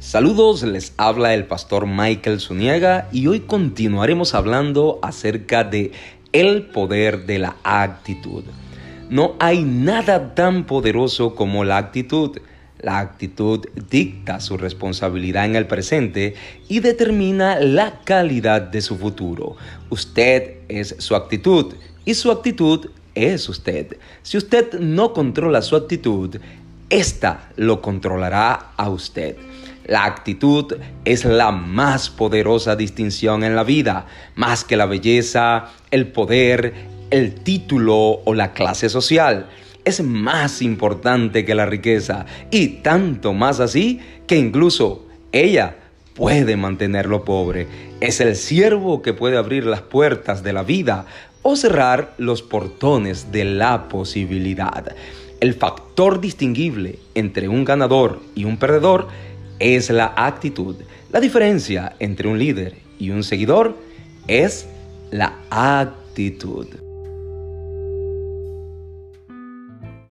Saludos, les habla el pastor Michael Zuniaga y hoy continuaremos hablando acerca de el poder de la actitud. No hay nada tan poderoso como la actitud. La actitud dicta su responsabilidad en el presente y determina la calidad de su futuro. Usted es su actitud y su actitud es usted. Si usted no controla su actitud, esta lo controlará a usted. La actitud es la más poderosa distinción en la vida, más que la belleza, el poder, el título o la clase social. Es más importante que la riqueza y tanto más así que incluso ella puede mantenerlo pobre. Es el siervo que puede abrir las puertas de la vida o cerrar los portones de la posibilidad. El factor distinguible entre un ganador y un perdedor es la actitud. La diferencia entre un líder y un seguidor es la actitud.